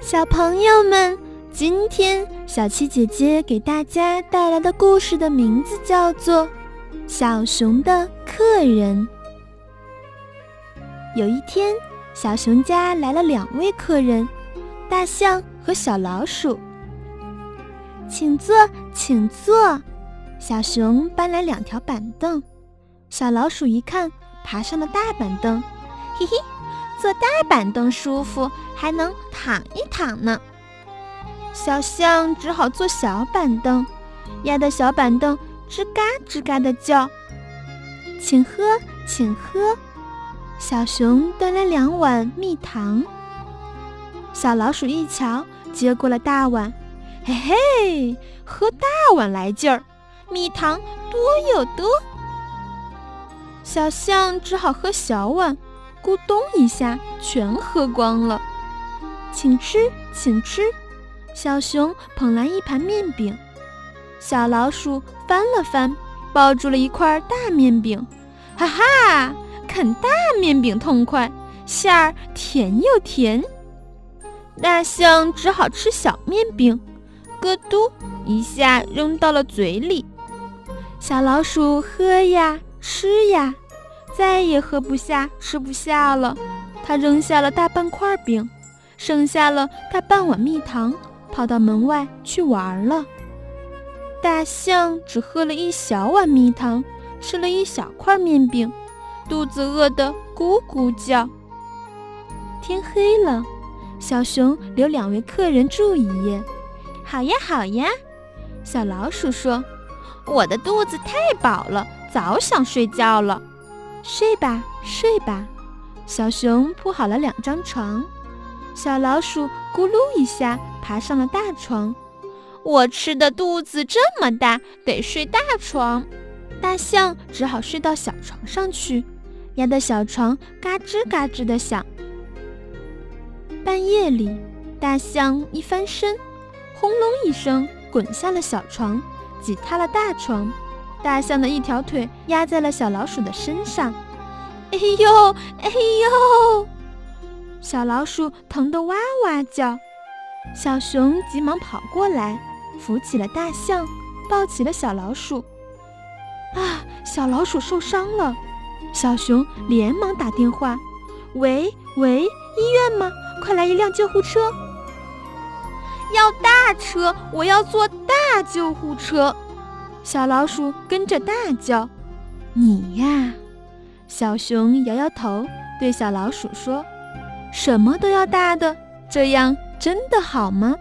小朋友们，今天小七姐姐给大家带来的故事的名字叫做《小熊的客人》。有一天，小熊家来了两位客人，大象和小老鼠。请坐，请坐。小熊搬来两条板凳，小老鼠一看，爬上了大板凳，嘿嘿，坐大板凳舒服，还能躺一躺呢。小象只好坐小板凳，压得小板凳吱嘎吱嘎的叫。请喝，请喝。小熊端来两碗蜜糖，小老鼠一瞧，接过了大碗，嘿嘿，喝大碗来劲儿。蜜糖多又多，小象只好喝小碗，咕咚一下全喝光了。请吃，请吃。小熊捧来一盘面饼，小老鼠翻了翻，抱住了一块大面饼。哈哈，啃大面饼痛快，馅儿甜又甜。大象只好吃小面饼，咯嘟一下扔到了嘴里。小老鼠喝呀吃呀，再也喝不下、吃不下了。它扔下了大半块饼，剩下了大半碗蜜糖，跑到门外去玩了。大象只喝了一小碗蜜糖，吃了一小块面饼，肚子饿得咕咕叫。天黑了，小熊留两位客人住一夜。好呀，好呀，小老鼠说。我的肚子太饱了，早想睡觉了。睡吧，睡吧。小熊铺好了两张床，小老鼠咕噜一下爬上了大床。我吃的肚子这么大，得睡大床。大象只好睡到小床上去，压得小床嘎吱嘎吱的响。半夜里，大象一翻身，轰隆一声滚下了小床。挤塌了大床，大象的一条腿压在了小老鼠的身上。哎呦，哎呦！小老鼠疼得哇哇叫。小熊急忙跑过来，扶起了大象，抱起了小老鼠。啊，小老鼠受伤了！小熊连忙打电话：“喂喂，医院吗？快来一辆救护车！”要大车，我要坐大救护车。小老鼠跟着大叫：“你呀！”小熊摇摇头，对小老鼠说：“什么都要大的，这样真的好吗？”